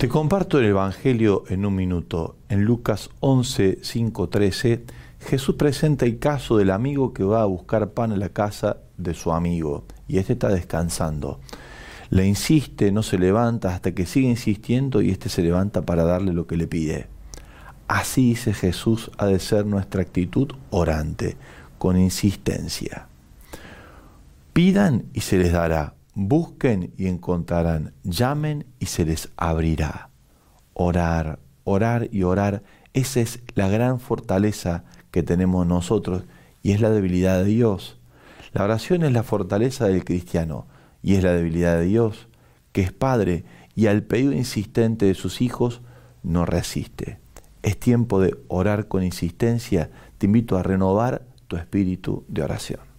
Te comparto el Evangelio en un minuto. En Lucas 11, 5, 13, Jesús presenta el caso del amigo que va a buscar pan en la casa de su amigo y este está descansando. Le insiste, no se levanta hasta que sigue insistiendo y este se levanta para darle lo que le pide. Así dice Jesús ha de ser nuestra actitud orante, con insistencia. Pidan y se les dará Busquen y encontrarán, llamen y se les abrirá. Orar, orar y orar, esa es la gran fortaleza que tenemos nosotros y es la debilidad de Dios. La oración es la fortaleza del cristiano y es la debilidad de Dios, que es Padre y al pedido insistente de sus hijos no resiste. Es tiempo de orar con insistencia. Te invito a renovar tu espíritu de oración.